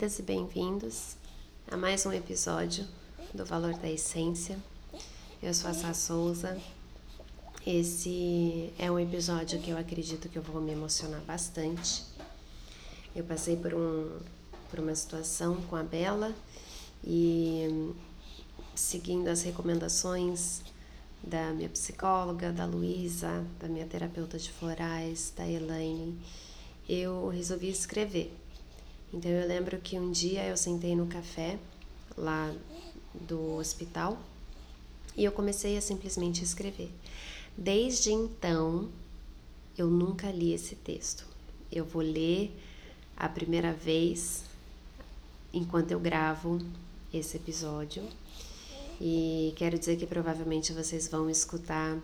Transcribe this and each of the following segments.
Bem-vindas e bem-vindos a mais um episódio do Valor da Essência. Eu sou a Sá Souza. Esse é um episódio que eu acredito que eu vou me emocionar bastante. Eu passei por, um, por uma situação com a Bela e seguindo as recomendações da minha psicóloga, da Luísa, da minha terapeuta de florais, da Elaine, eu resolvi escrever. Então eu lembro que um dia eu sentei no café lá do hospital e eu comecei a simplesmente escrever. Desde então eu nunca li esse texto. Eu vou ler a primeira vez enquanto eu gravo esse episódio. E quero dizer que provavelmente vocês vão escutar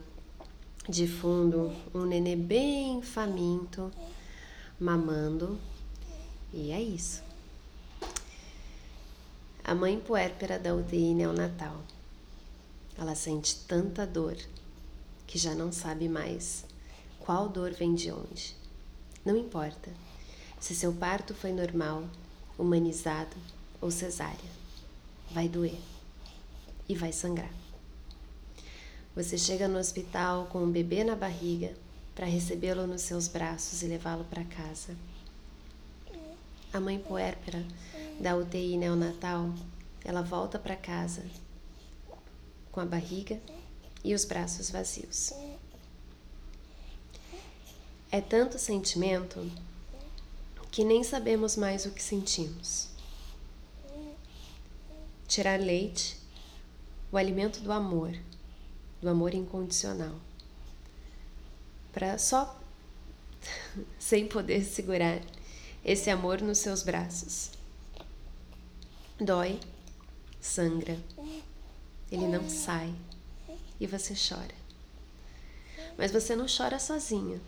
de fundo um nenê bem faminto mamando. E é isso. A mãe puérpera da UTI neonatal. Ela sente tanta dor que já não sabe mais qual dor vem de onde. Não importa se seu parto foi normal, humanizado ou cesárea. Vai doer e vai sangrar. Você chega no hospital com um bebê na barriga para recebê-lo nos seus braços e levá-lo para casa. A mãe puérpera da UTI neonatal, ela volta para casa com a barriga e os braços vazios. É tanto sentimento que nem sabemos mais o que sentimos. Tirar leite, o alimento do amor, do amor incondicional para só sem poder segurar esse amor nos seus braços. Dói, sangra, ele não sai e você chora. Mas você não chora sozinha,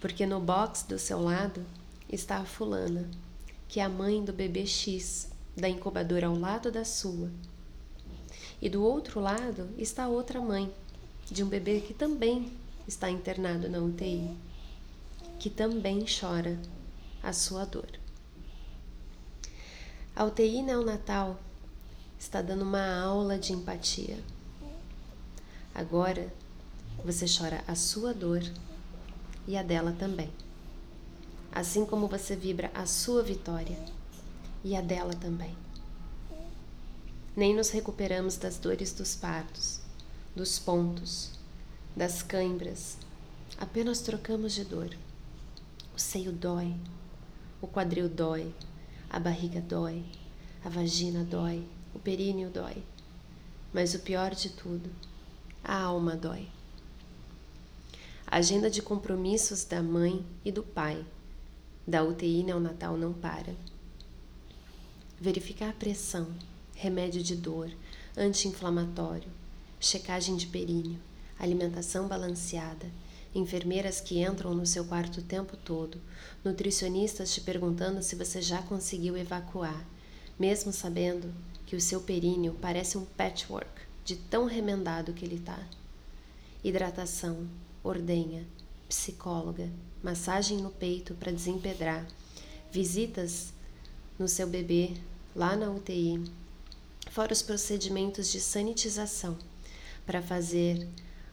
porque no box do seu lado está a fulana, que é a mãe do bebê X, da incubadora ao lado da sua. E do outro lado está outra mãe, de um bebê que também está internado na UTI, que também chora a sua dor. A UTI neonatal está dando uma aula de empatia. Agora você chora a sua dor e a dela também. Assim como você vibra a sua vitória e a dela também. Nem nos recuperamos das dores dos partos, dos pontos, das cãibras. Apenas trocamos de dor. O seio dói, o quadril dói, a barriga dói, a vagina dói, o períneo dói. Mas o pior de tudo, a alma dói. A agenda de compromissos da mãe e do pai da UTI neonatal não para. Verificar a pressão, remédio de dor, anti-inflamatório, checagem de períneo, alimentação balanceada, enfermeiras que entram no seu quarto o tempo todo, nutricionistas te perguntando se você já conseguiu evacuar, mesmo sabendo que o seu períneo parece um patchwork de tão remendado que ele está. Hidratação, ordenha, psicóloga, massagem no peito para desempedrar, visitas no seu bebê lá na UTI, fora os procedimentos de sanitização para fazer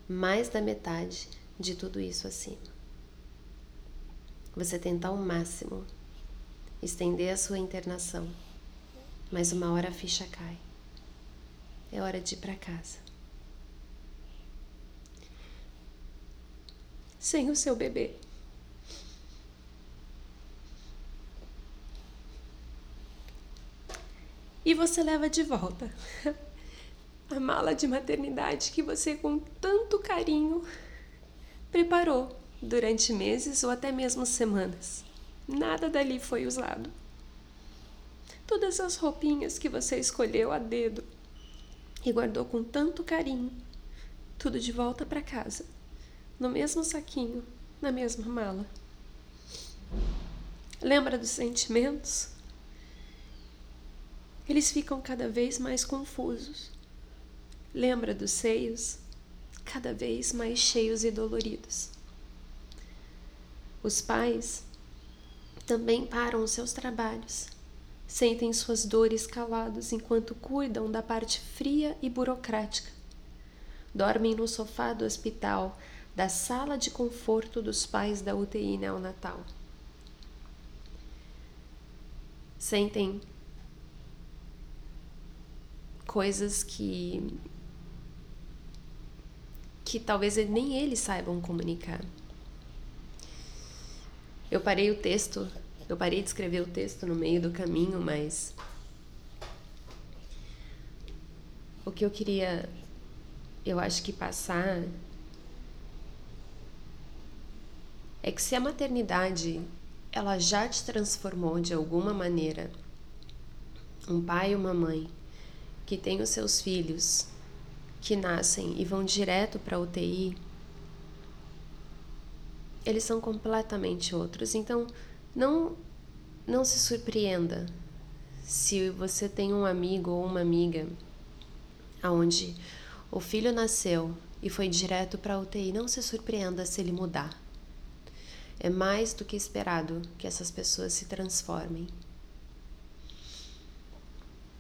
mais da metade de tudo isso acima. Você tenta ao máximo estender a sua internação, mas uma hora a ficha cai. É hora de ir para casa. Sem o seu bebê. E você leva de volta a mala de maternidade que você, com tanto carinho, preparou durante meses ou até mesmo semanas. Nada dali foi usado. Todas as roupinhas que você escolheu a dedo e guardou com tanto carinho, tudo de volta para casa, no mesmo saquinho, na mesma mala. Lembra dos sentimentos? Eles ficam cada vez mais confusos Lembra dos seios, cada vez mais cheios e doloridos. Os pais também param os seus trabalhos sentem suas dores calados enquanto cuidam da parte fria e burocrática. Dormem no sofá do hospital, da sala de conforto dos pais da UTI neonatal. Sentem coisas que que talvez nem eles saibam comunicar. Eu parei o texto, eu parei de escrever o texto no meio do caminho, mas o que eu queria, eu acho que passar é que se a maternidade ela já te transformou de alguma maneira, um pai e uma mãe que têm os seus filhos que nascem e vão direto para UTI, eles são completamente outros. Então, não não se surpreenda se você tem um amigo ou uma amiga aonde o filho nasceu e foi direto para UTI, não se surpreenda se ele mudar. É mais do que esperado que essas pessoas se transformem.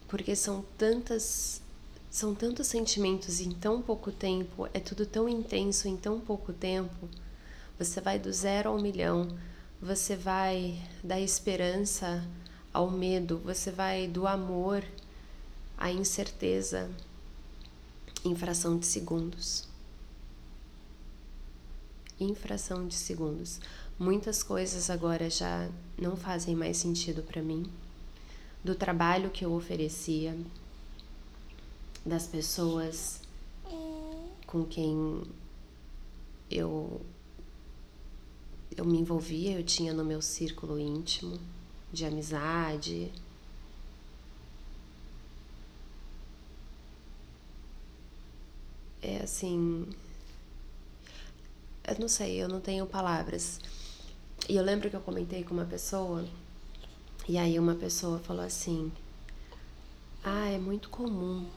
Porque são tantas são tantos sentimentos em tão pouco tempo, é tudo tão intenso em tão pouco tempo. Você vai do zero ao milhão, você vai da esperança ao medo, você vai do amor à incerteza em fração de segundos. Em fração de segundos. Muitas coisas agora já não fazem mais sentido para mim. Do trabalho que eu oferecia, das pessoas com quem eu eu me envolvia, eu tinha no meu círculo íntimo de amizade. É assim, eu não sei, eu não tenho palavras. E eu lembro que eu comentei com uma pessoa, e aí uma pessoa falou assim: "Ah, é muito comum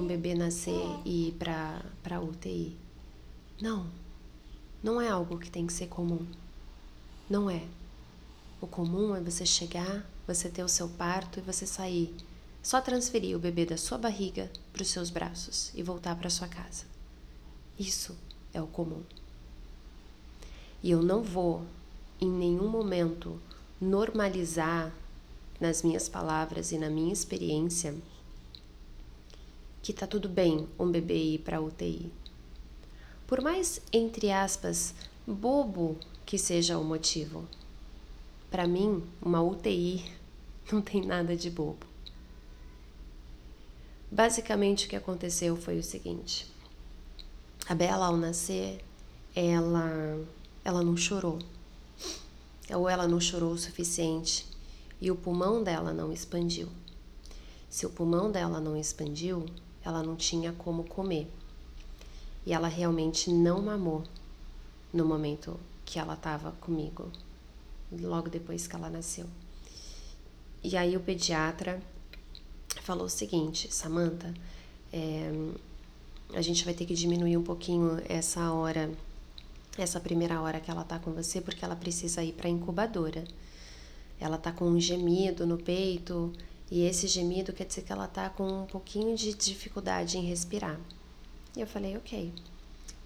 um bebê nascer e ir para para UTI. Não. Não é algo que tem que ser comum. Não é. O comum é você chegar, você ter o seu parto e você sair. Só transferir o bebê da sua barriga para os seus braços e voltar para sua casa. Isso é o comum. E eu não vou, em nenhum momento, normalizar nas minhas palavras e na minha experiência que tá tudo bem um bebê ir para UTI. Por mais, entre aspas, bobo que seja o motivo, para mim, uma UTI não tem nada de bobo. Basicamente, o que aconteceu foi o seguinte: a Bela, ao nascer, ela, ela não chorou. Ou ela não chorou o suficiente e o pulmão dela não expandiu. Se o pulmão dela não expandiu, ela não tinha como comer. E ela realmente não mamou no momento que ela estava comigo, logo depois que ela nasceu. E aí o pediatra falou o seguinte, Samantha, é, a gente vai ter que diminuir um pouquinho essa hora, essa primeira hora que ela tá com você, porque ela precisa ir para incubadora. Ela tá com um gemido no peito e esse gemido quer dizer que ela tá com um pouquinho de dificuldade em respirar. E eu falei, ok.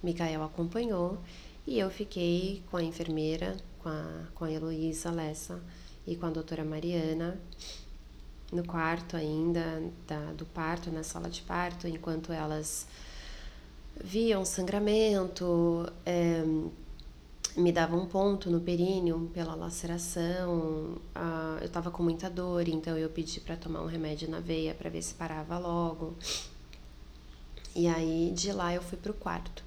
Mikael acompanhou e eu fiquei com a enfermeira, com a, com a Heloísa Lessa e com a doutora Mariana no quarto ainda da, do parto, na sala de parto, enquanto elas viam sangramento, é, me dava um ponto no períneo pela laceração. Eu tava com muita dor, então eu pedi para tomar um remédio na veia para ver se parava logo. E aí de lá eu fui pro quarto.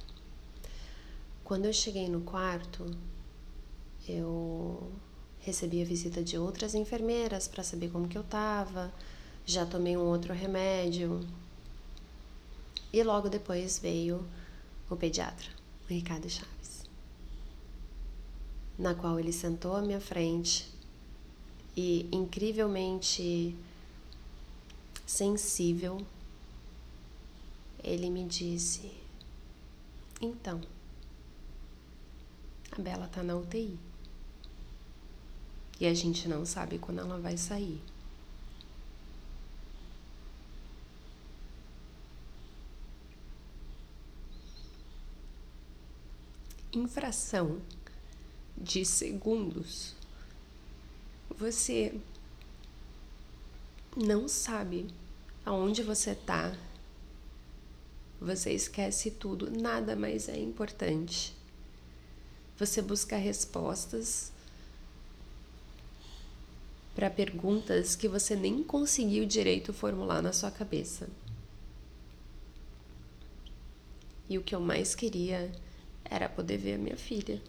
Quando eu cheguei no quarto, eu recebi a visita de outras enfermeiras para saber como que eu tava. Já tomei um outro remédio. E logo depois veio o pediatra, o Ricardo Chaves na qual ele sentou à minha frente e incrivelmente sensível, ele me disse: Então, a Bela tá na UTI e a gente não sabe quando ela vai sair. Infração de segundos, você não sabe aonde você está, você esquece tudo, nada mais é importante. Você busca respostas para perguntas que você nem conseguiu direito formular na sua cabeça. E o que eu mais queria era poder ver a minha filha.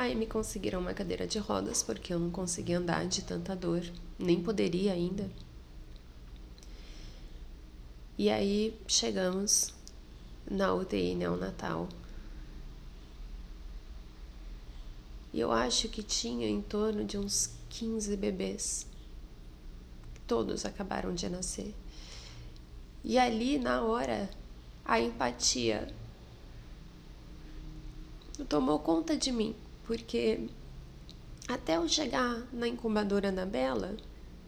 Aí me conseguiram uma cadeira de rodas porque eu não conseguia andar de tanta dor, nem poderia ainda. E aí chegamos na UTI neonatal. E eu acho que tinha em torno de uns 15 bebês. Todos acabaram de nascer. E ali, na hora, a empatia tomou conta de mim, porque até eu chegar na incubadora da Bela,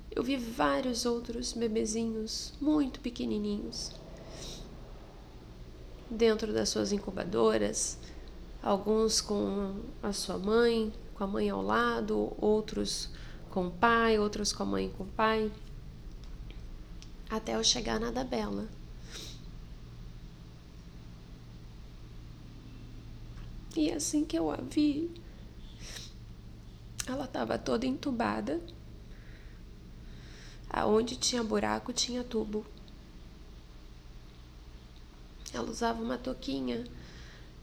eu vi vários outros bebezinhos muito pequenininhos dentro das suas incubadoras, alguns com a sua mãe, com a mãe ao lado, outros com o pai, outros com a mãe e com o pai, até eu chegar na da Bela. E assim que eu a vi, ela estava toda entubada. Aonde tinha buraco tinha tubo. Ela usava uma toquinha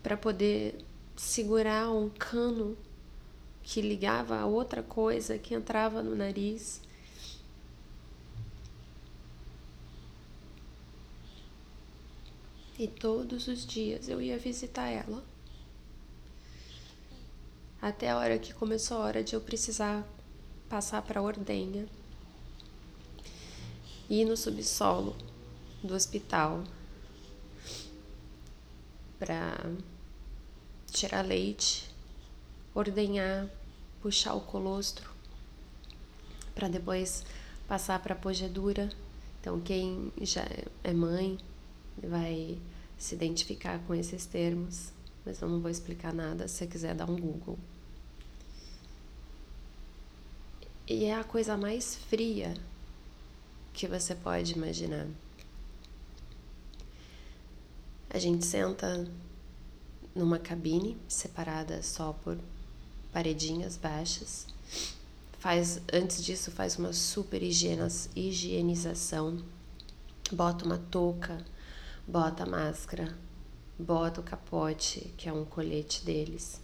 para poder segurar um cano que ligava a outra coisa que entrava no nariz. E todos os dias eu ia visitar ela. Até a hora que começou a hora de eu precisar passar para a ordenha. Ir no subsolo do hospital para tirar leite, ordenhar, puxar o colostro, para depois passar para a pogedura. Então, quem já é mãe vai se identificar com esses termos, mas eu não vou explicar nada se você quiser dar um Google. E é a coisa mais fria que você pode imaginar. A gente senta numa cabine separada só por paredinhas baixas. Faz antes disso faz uma super higienização. Bota uma touca, bota máscara, bota o capote, que é um colete deles.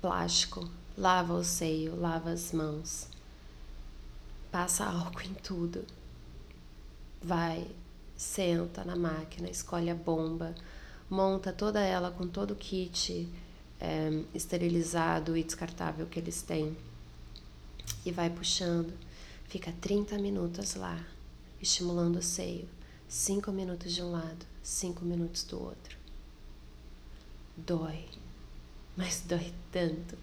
Plástico, lava o seio, lava as mãos. Passa álcool em tudo. Vai, senta na máquina, escolhe a bomba, monta toda ela com todo o kit é, esterilizado e descartável que eles têm e vai puxando. Fica 30 minutos lá, estimulando o seio. 5 minutos de um lado, 5 minutos do outro. Dói, mas dói tanto.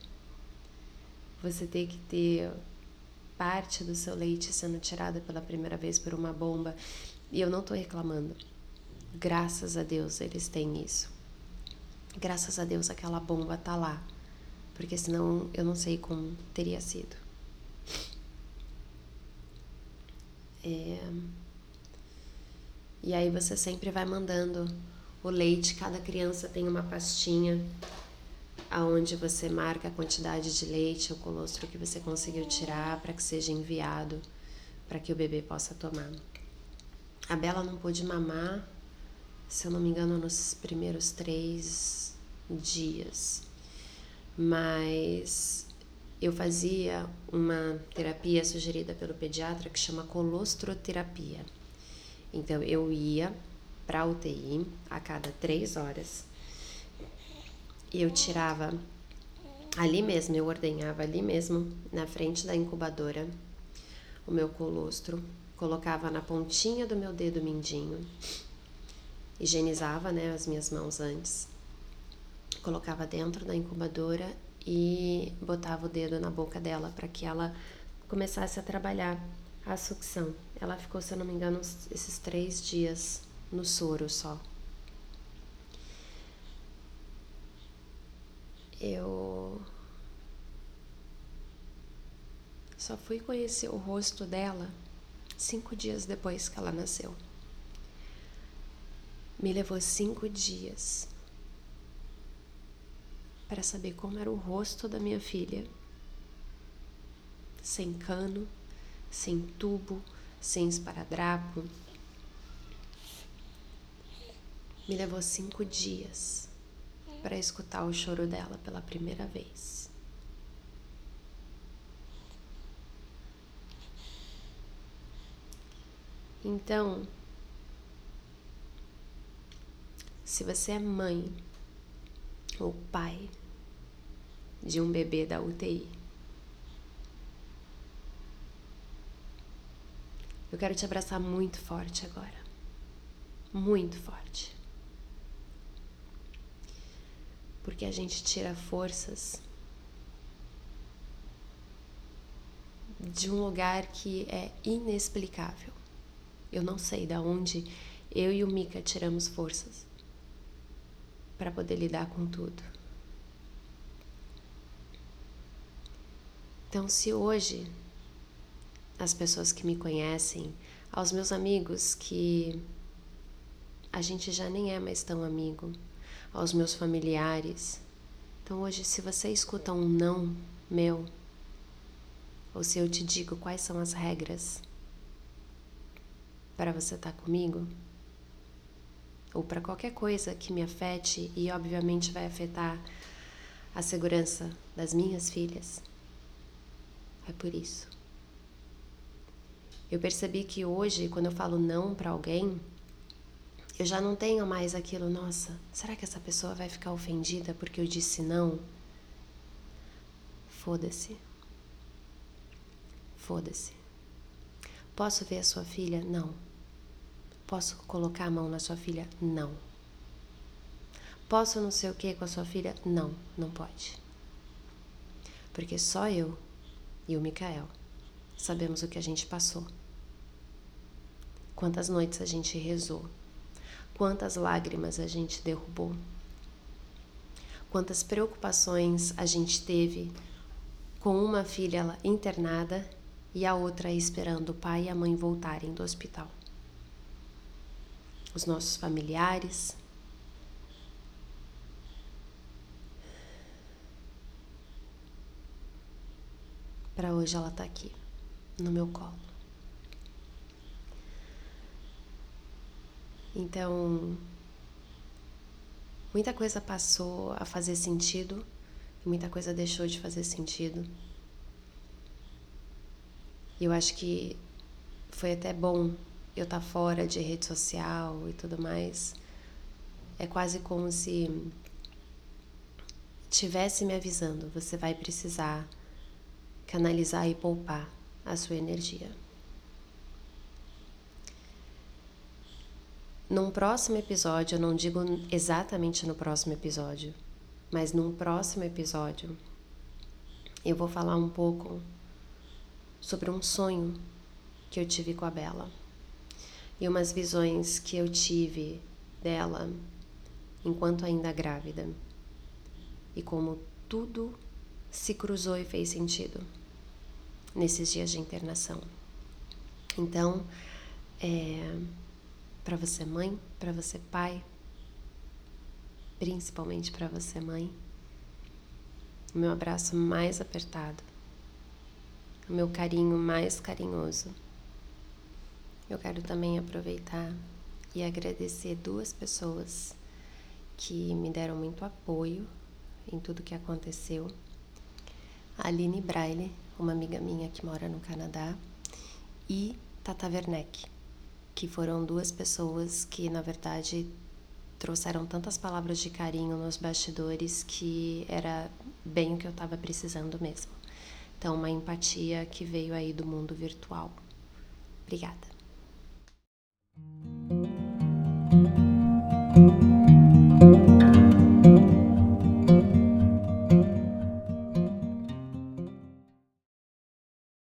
Você tem que ter parte do seu leite sendo tirada pela primeira vez por uma bomba. E eu não tô reclamando. Graças a Deus eles têm isso. Graças a Deus aquela bomba tá lá. Porque senão eu não sei como teria sido. É... E aí você sempre vai mandando o leite, cada criança tem uma pastinha aonde você marca a quantidade de leite, o colostro que você conseguiu tirar para que seja enviado para que o bebê possa tomar. A Bela não pôde mamar se eu não me engano, nos primeiros três dias. Mas eu fazia uma terapia sugerida pelo pediatra que chama colostroterapia. Então eu ia para UTI a cada três horas e eu tirava ali mesmo, eu ordenhava ali mesmo, na frente da incubadora, o meu colostro, colocava na pontinha do meu dedo mindinho higienizava né, as minhas mãos antes, colocava dentro da incubadora e botava o dedo na boca dela para que ela começasse a trabalhar a sucção. Ela ficou, se eu não me engano, esses três dias no soro só. eu só fui conhecer o rosto dela cinco dias depois que ela nasceu. Me levou cinco dias para saber como era o rosto da minha filha, sem cano, sem tubo, sem esparadrapo. Me levou cinco dias para escutar o choro dela pela primeira vez. Então, se você é mãe ou pai de um bebê da UTI, eu quero te abraçar muito forte agora. Muito forte. Porque a gente tira forças de um lugar que é inexplicável. Eu não sei da onde eu e o Mika tiramos forças para poder lidar com tudo. Então, se hoje as pessoas que me conhecem, aos meus amigos que a gente já nem é mais tão amigo, aos meus familiares. Então, hoje, se você escuta um não meu, ou se eu te digo quais são as regras para você estar tá comigo, ou para qualquer coisa que me afete e, obviamente, vai afetar a segurança das minhas filhas, é por isso. Eu percebi que hoje, quando eu falo não para alguém, eu já não tenho mais aquilo, nossa, será que essa pessoa vai ficar ofendida porque eu disse não? Foda-se. Foda-se. Posso ver a sua filha? Não. Posso colocar a mão na sua filha? Não. Posso não sei o que com a sua filha? Não, não pode. Porque só eu e o Mikael sabemos o que a gente passou. Quantas noites a gente rezou. Quantas lágrimas a gente derrubou. Quantas preocupações a gente teve com uma filha internada e a outra esperando o pai e a mãe voltarem do hospital os nossos familiares. Para hoje ela está aqui, no meu colo. Então, muita coisa passou a fazer sentido e muita coisa deixou de fazer sentido. E eu acho que foi até bom eu estar tá fora de rede social e tudo mais, é quase como se tivesse me avisando, você vai precisar canalizar e poupar a sua energia. Num próximo episódio, eu não digo exatamente no próximo episódio, mas num próximo episódio, eu vou falar um pouco sobre um sonho que eu tive com a Bela e umas visões que eu tive dela enquanto ainda grávida. E como tudo se cruzou e fez sentido nesses dias de internação. Então, é, para você mãe, para você pai, principalmente para você mãe, o meu abraço mais apertado, o meu carinho mais carinhoso eu quero também aproveitar e agradecer duas pessoas que me deram muito apoio em tudo que aconteceu. A Aline Braille, uma amiga minha que mora no Canadá, e Tata Werneck, que foram duas pessoas que, na verdade, trouxeram tantas palavras de carinho nos bastidores que era bem o que eu estava precisando mesmo. Então, uma empatia que veio aí do mundo virtual. Obrigada.